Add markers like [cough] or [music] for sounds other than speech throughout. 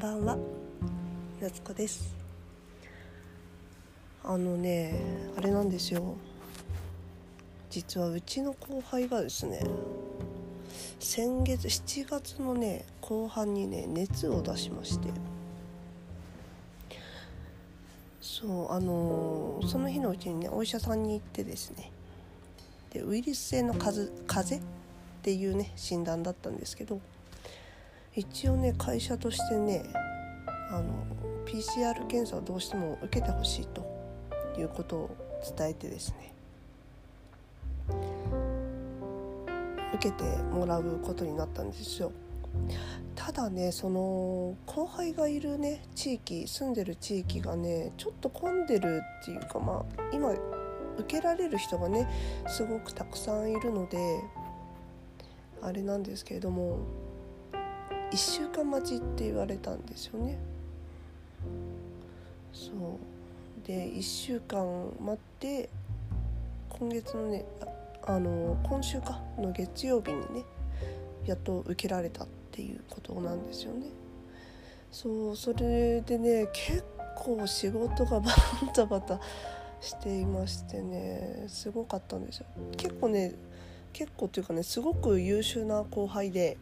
ばんは。夏子です。あのねあれなんですよ。実はうちの後輩がですね先月7月のね後半にね熱を出しまして。そうあのその日のうちにねお医者さんに行ってですね。でウイルス性の風邪っていうね診断だったんですけど一応ね会社としてねあの PCR 検査をどうしても受けてほしいということを伝えてですね受けてもらうことになったんですよ。ただねその後輩がいるね地域住んでる地域がねちょっと混んでるっていうかまあ今受けられる人がねすごくたくさんいるのであれなんですけれども1週間待ちって言われたんですよね。そうで1週間待って今月のねあの今週かの月曜日にねやっと受けられたっていうことなんですよね。そうそれでね結構仕事がバタバタしていましてねすごかったんですよ。結構ね結構というかねすごく優秀な後輩で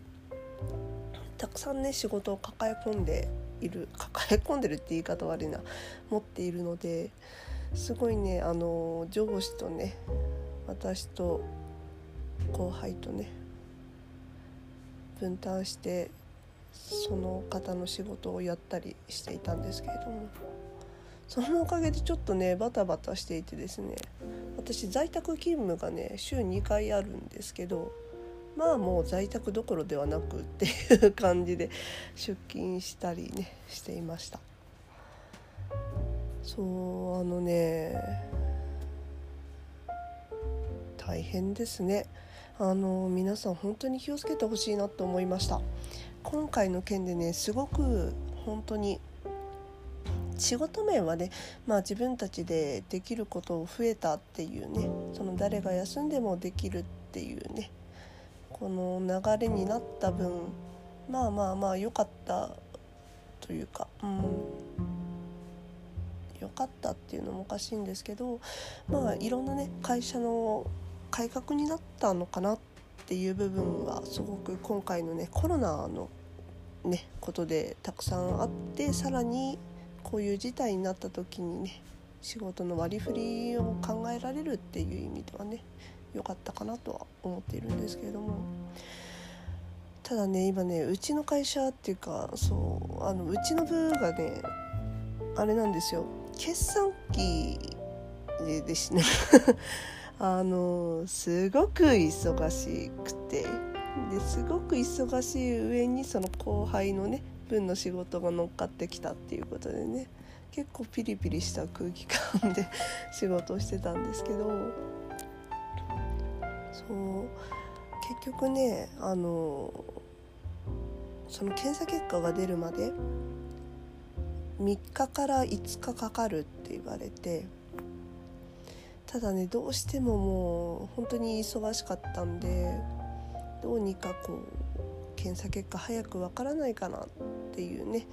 たくさんね仕事を抱え込んでいる [laughs] 抱え込んでるって言い方悪いな。持っているのですごいねあの上司とね私と後輩とね分担してその方の仕事をやったりしていたんですけれども。そのおかげでちょっとねバタバタしていてですね私在宅勤務がね週2回あるんですけどまあもう在宅どころではなくっていう感じで出勤したりねしていました。そうあのね大変ですね。あの皆さん本当に気をつけてほしいなと思いました。今回の件でねすごく本当に仕事面はね、まあ、自分たちでできることを増えたっていうねその誰が休んでもできるっていうねこの流れになった分まあまあまあ良かったというかうん。良かったっていうのもおかしいんですけどまあいろんなね会社の改革になったのかなっていう部分はすごく今回のねコロナのねことでたくさんあってさらにこういう事態になった時にね仕事の割り振りを考えられるっていう意味ではね良かったかなとは思っているんですけれども。ただね今ねうちの会社っていうかそうあのうちの部がねあれなんですよ。決算期でですね。[laughs] あのすごく忙しくて。ですごく忙しい上にその後輩のね分の仕事が乗っかってきたっていうことでね。結構ピリピリした空気感で [laughs] 仕事をしてたんですけど。そう。結局ねあのその検査結果が出るまで3日から5日かかるって言われてただねどうしてももう本当に忙しかったんでどうにかこう検査結果早くわからないかなっていうね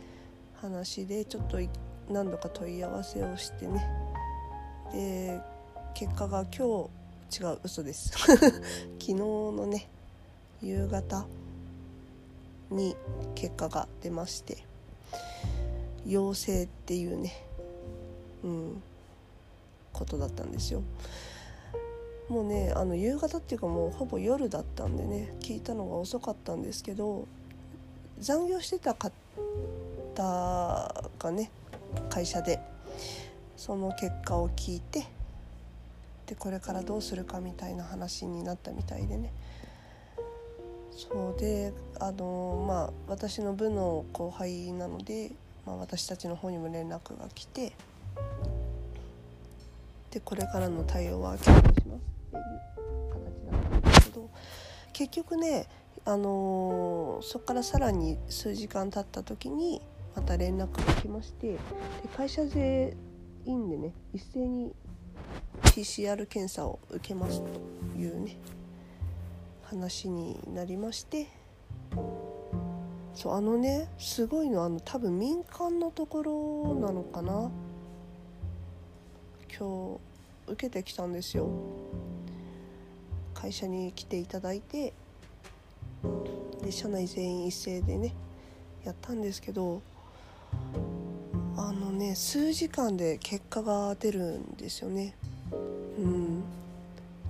話でちょっと何度か問い合わせをしてね。で結果が今日違う嘘です。昨日のね夕方に結果が出まして陽性っていうねうんことだったんですよ。もうねあの夕方っていうかもうほぼ夜だったんでね聞いたのが遅かったんですけど残業してた方がね会社でその結果を聞いてでこれからどうするかみたいな話になったみたいでね。そうであのまあ私の部の後輩なので、まあ、私たちの方にも連絡が来てでこれからの対応は検討しますっていう形なんですけど結局ねあのそこからさらに数時間経った時にまた連絡が来ましてで会社全員でね一斉に PCR 検査を受けますというね話になりまして。そうあのねすごいのあの多分民間のところなのかな。今日受けてきたんですよ。会社に来ていただいてで社内全員一斉でねやったんですけどあのね数時間で結果が出るんですよね。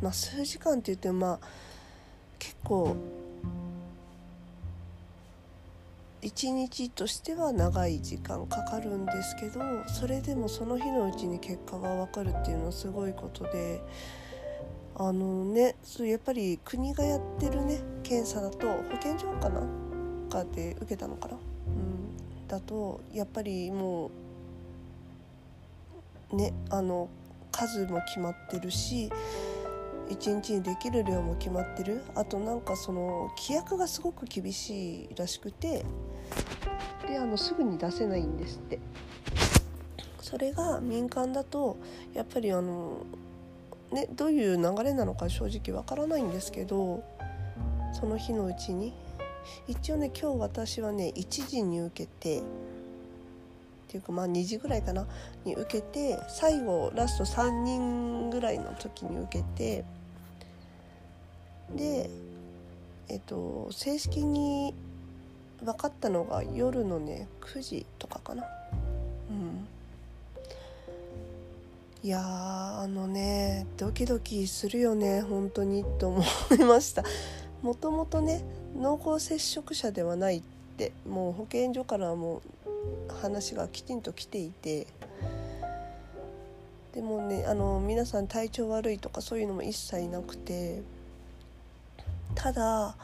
まあ数時間って言ってもまあ結構一日としては長い時間かかるんですけどそれでもその日のうちに結果が分かるっていうのはすごいことであのねそうやっぱり国がやってるね検査だと保健所かなかで受けたのかな、うん、だとやっぱりもうねあの数も決まってるし1日にできる量も決まってる。あとなんかその規約がすごく厳しいらしくて。であのすぐに出せないんですって。それが民間だとやっぱりあのねどういう流れなのか正直わからないんですけどその日のうちに。一応ね今日私はね1時に受けてていうかまあ2時ぐらいかなに受けて最後ラスト3人ぐらいの時に受けてでえっと正式に分かったのが夜のね9時とかかな。うん。いやあのねドキドキするよね本当にと思いました。もともとね濃厚接触者ではないってもう保健所からも話がきちんと来ていてでもねあの皆さん体調悪いとかそういうのも一切なくてただ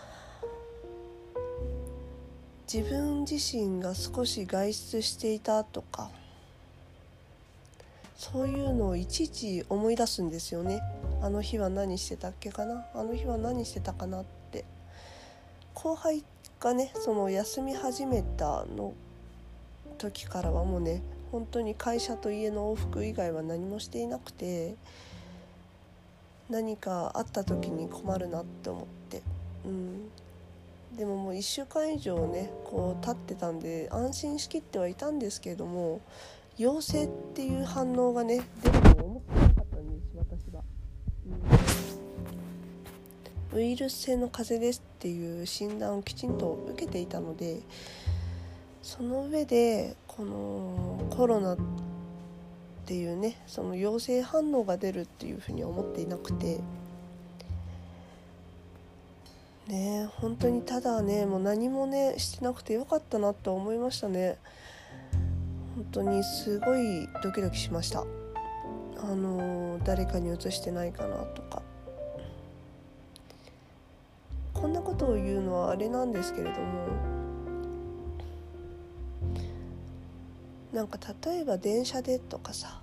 自分自身が少し外出していたとかそういうのをいちいち思い出すんですよね。あの日は何してたっけかな？あの日は何してたかなって。後輩がねその休み始めたの時からはもうね本当に会社と家の往復以外は何もしていなくて何かあった時に困るなって思って、うん、でももう1週間以上ねこう経ってたんで安心しきってはいたんですけれども陽性っていう反応がね出ると思ってなかったんです私は、うん、ウイルス性の風邪ですっていう診断をきちんと受けていたのでその上でこのコロナっていうねその陽性反応が出るっていうふうに思っていなくて。ね本当にただねもう何もねしてなくてよかったなと思いましたね。本当にすごいドキドキしました。あの誰かにうつしてないかなとか。こんなことを言うのはあれなんですけれどもなんか例えば電車でとかさ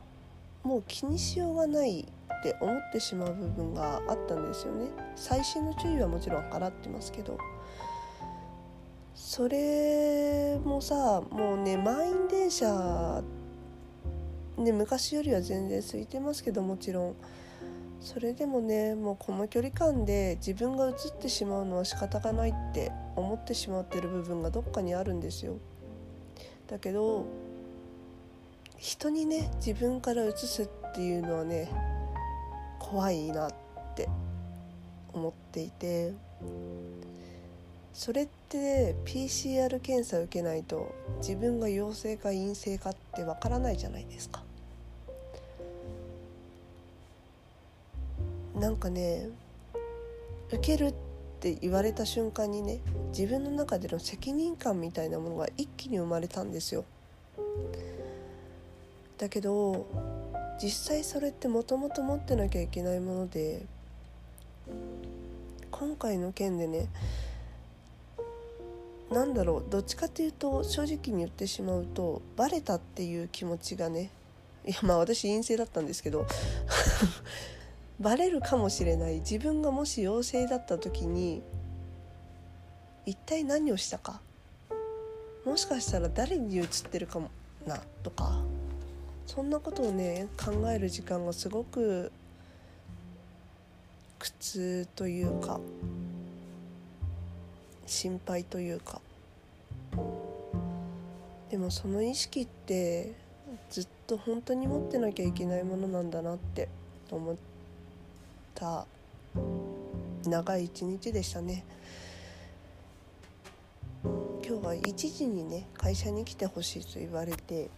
もう気にしようがないって思ってしまう部分があったんですよね。細心の注意はもちろん払ってますけど。それもさもうね満員電車ね昔よりは全然空いてますけどもちろん。それでもねもうこの距離感で自分が映ってしまうのは仕方がないって思ってしまってる部分がどっかにあるんですよ。だけど人にね自分から移すっていうのはね怖いなって思っていてそれって PCR 検査受けないと自分が陽性か陰性かってわからないじゃないですか。なんかね受けるって言われた瞬間にね自分の中での責任感みたいなものが一気に生まれたんですよ。だけど実際それってもともと持ってなきゃいけないもので今回の件でね何だろうどっちかっていうと正直に言ってしまうとバレたっていう気持ちがねいやまあ私陰性だったんですけど [laughs] バレるかもしれない。自分がもし陽性だった時に一体何をしたか。もしかしたら誰に移ってるかもなとか。そんなことをね考える時間がすごく苦痛というか心配というか。でもその意識ってずっと本当に持ってなきゃいけないものなんだなって思った長い一日でしたね。今日は1時にね会社に来てほしいと言われて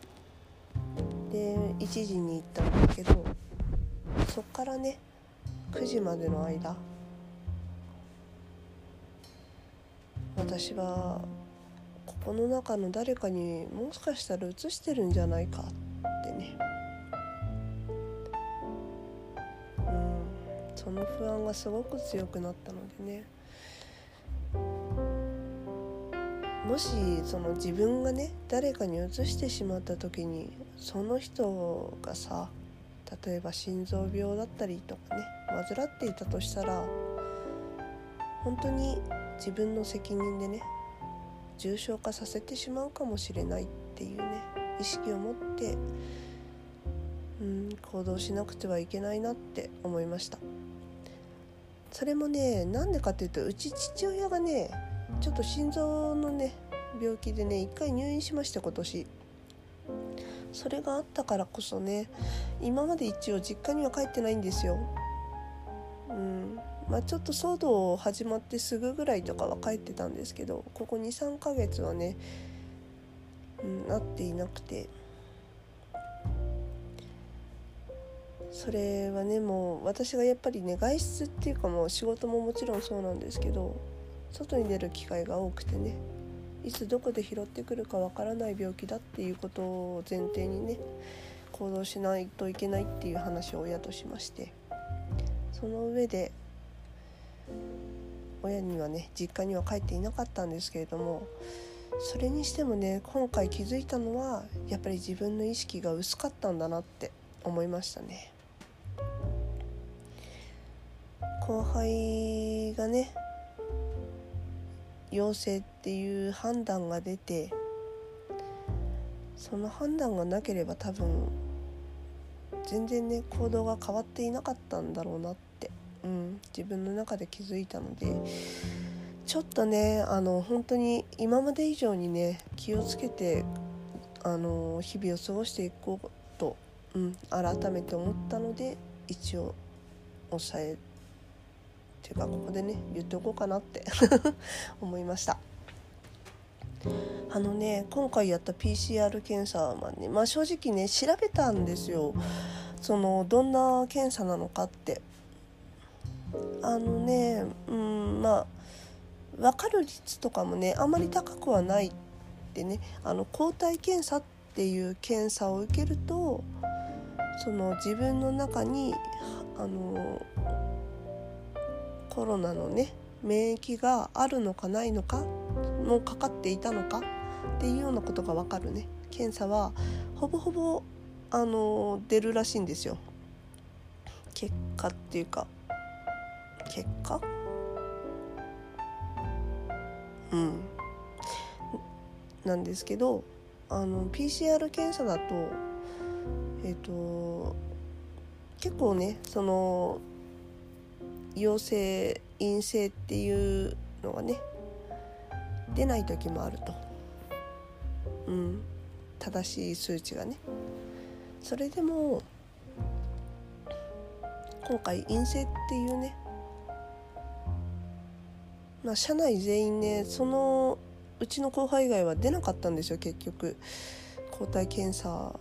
で1時に行ったんだけどそっからね9時までの間私はここの中の誰かにもしかしたら映してるんじゃないかってね。うんその不安がすごく強くなったのでね。もしその自分がね誰かに移してしまった時にその人がさ例えば心臓病だったりとかね患っていたとしたら本当に自分の責任でね重症化させてしまうかもしれないっていうね意識を持ってうん行動しなくてはいけないなって思いました。それもねなんでかっていうとうち父親がねちょっと心臓のね病気でね一回入院しました今年。それがあったからこそね今まで一応実家には帰ってないんですよ。うん。まあちょっと騒動始まってすぐぐらいとかは帰ってたんですけどここ23ヶ月はね、うん、会っていなくて。それはねもう私がやっぱりね外出っていうかもう仕事ももちろんそうなんですけど外に出る機会が多くてね。いつどこで拾ってくるかわからない病気だっていうことを前提にね行動しないといけないっていう話を親としましてその上で親にはね実家には帰っていなかったんですけれどもそれにしてもね今回気づいたのはやっぱり自分の意識が薄かったんだなって思いましたね。後輩がね陽性っていう判断が出てその判断がなければ多分全然ね行動が変わっていなかったんだろうなって、うん、自分の中で気づいたのでちょっとねあの本当に今まで以上にね気をつけてあの日々を過ごしていこうと、うん、改めて思ったので一応抑えていうかここでね言っておこうかなって [laughs] 思いました。あのね今回やった PCR 検査はね、まあ、正直ね調べたんですよ。そのどんな検査なのかって。あのねうんまあ分かる率とかもねあんまり高くはないってねあの抗体検査っていう検査を受けるとその自分の中にあのコロナのね免疫があるのかないのかもうかかっていたのかっていうようなことが分かるね。検査はほぼほぼあの出るらしいんですよ。結果っていうか結果？うん。なんですけどあの PCR 検査だとえっ、と結構ねその陽性陰性っていうのがね出ない時もあると、うん、正しい数値がね。それでも今回陰性っていうねまあ社内全員ねそのうちの後輩以外は出なかったんですよ結局。抗体検査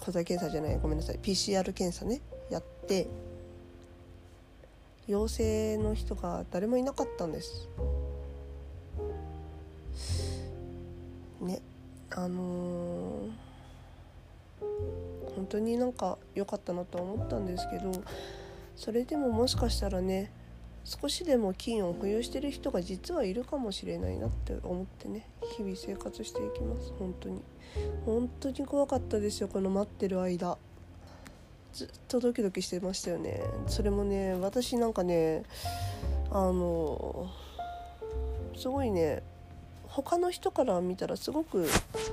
抗体検査じゃないごめんなさい。PCR 検査ねやって。陽性の人が誰もいなかったんです。ねあのー、本当になんか良かったなと思ったんですけどそれでももしかしたらね少しでも菌を保有してる人が実はいるかもしれないなって思ってね日々生活していきます。本当に。本当に怖かったですよこの待ってる間。ずっとドキドキしてましたよね。それもね私なんかねあのすごいね他の人から見たらすごく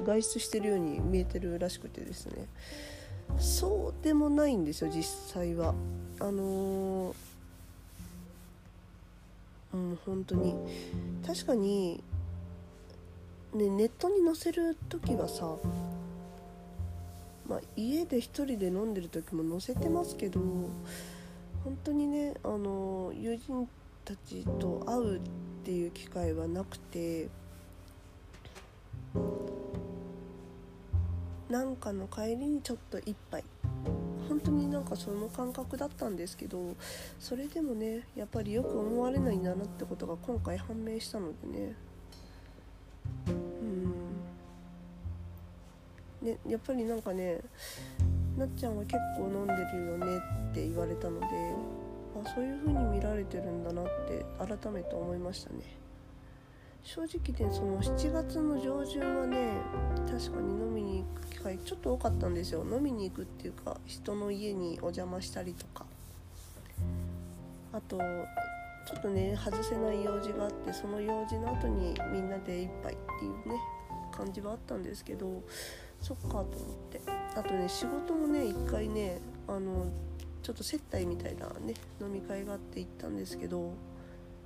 外出してるように見えてるらしくてですね。そうでもないんですよ実際は。あのうん本当に。確かにね、ネットに載せる時はさ、まあ、家で一人で飲んでる時も載せてますけど本当にねあの友人たちと会うっていう機会はなくてなんかの帰りにちょっと一杯。本当になんかその感覚だったんですけどそれでもねやっぱりよく思われないんだなってことが今回判明したのでね。うんねやっぱりなんかねなっちゃんは結構飲んでるよねって言われたのであそういう風に見られてるんだなって改めて思いましたね。正直ねその7月の上旬はね確かに飲みに行く機会ちょっと多かったんですよ。飲みに行くっていうか人の家にお邪魔したりとか。あとちょっとね外せない用事があってその用事の後にみんなで一杯っていうね感じはあったんですけどそっかと思って。あとね仕事もね一回ねあのちょっと接待みたいなね飲み会があって行ったんですけど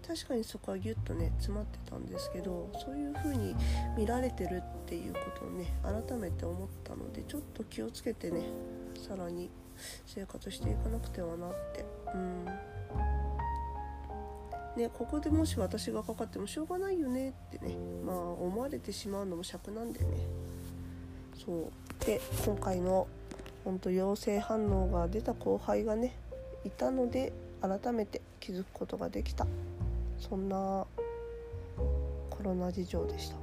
確かにそこはギュッとね詰まってたんですけどそういう風に見られてるっていうことをね改めて思ったのでちょっと気をつけてねさらに生活していかなくてはなって。うん。ねここでもし私がかかってもしょうがないよねってねまあ思われてしまうのも尺なんでね。そう。で今回の本当陽性反応が出た後輩がねいたので改めて気づくことができた。そんなコロナ事情でした。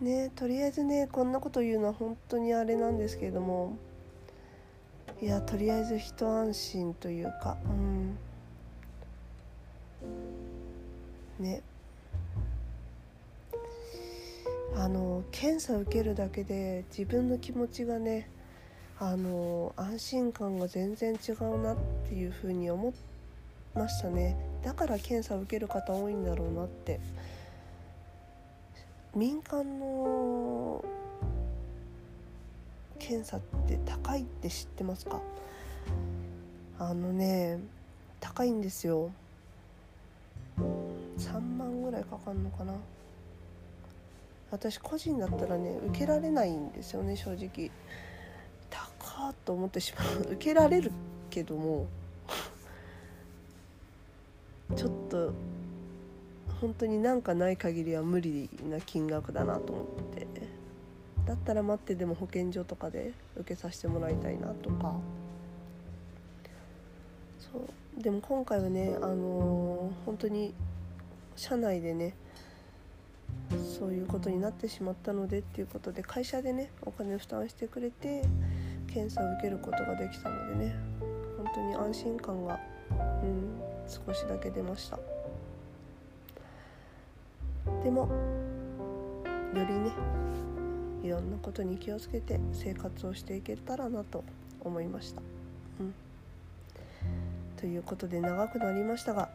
[laughs] ねとりあえずねこんなこと言うのは本当にあれなんですけれどもいやとりあえず一安心というかうん。ねあの検査受けるだけで自分の気持ちがねあの安心感が全然違うなっていうふうに思っましたね。だから検査を受ける方多いんだろうなって。民間の検査って高いって知ってますか？あのね高いんですよ。3万ぐらいかかるのかな。私個人だったらね受けられないんですよね正直。高っと思ってしまう。受けられるけどもちょっと本当になんかない限りは無理な金額だなと思って。だったら待ってでも保健所とかで受けさせてもらいたいなとか。そう。でも今回はねあのー、本当に社内でねそういうことになってしまったのでっていうことで会社でねお金を負担してくれて検査を受けることができたのでね本当に安心感がうん少しだけ出ましたでもよりねいろんなことに気をつけて生活をしていけたらなと思いました。うん、ということで長くなりましたが、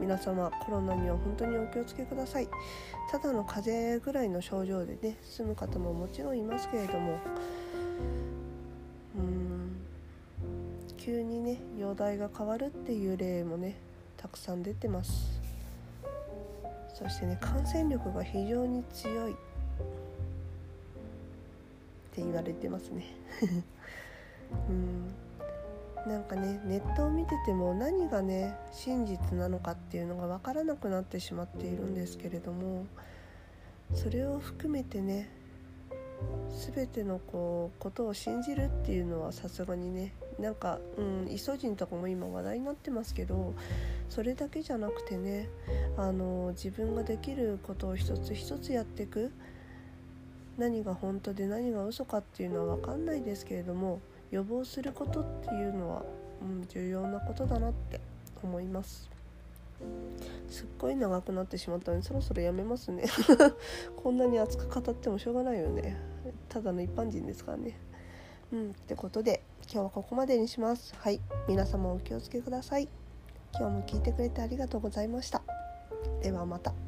皆様コロナには本当にお気をつけください。ただの風邪ぐらいの症状でね済む方ももちろんいますけれども。うん急にね容体が変わるっていう例もねたくさん出てます。そしてね感染力が非常に強いって言われてますね。[laughs] うん。なんかねネットを見てても何がね真実なのかっていうのが分からなくなってしまっているんですけれどもそれを含めてね全てのこうことを信じるっていうのはさすがにねなんか、うん、イソジンとかも今話題になってますけどそれだけじゃなくてねあの自分ができることを一つ一つやっていく何が本当で何が嘘かっていうのは分かんないですけれども予防することっっていうのは、うん、重要なことだなって思います。すっごい長くなってしまったのでそろそろやめますね。[laughs] こんなに熱く語ってもしょうがないよね。ただの一般人ですからね。うんってことで今日はここまでにします。はい皆様お気をつけください。今日も聞いてくれてありがとうございました。ではまた。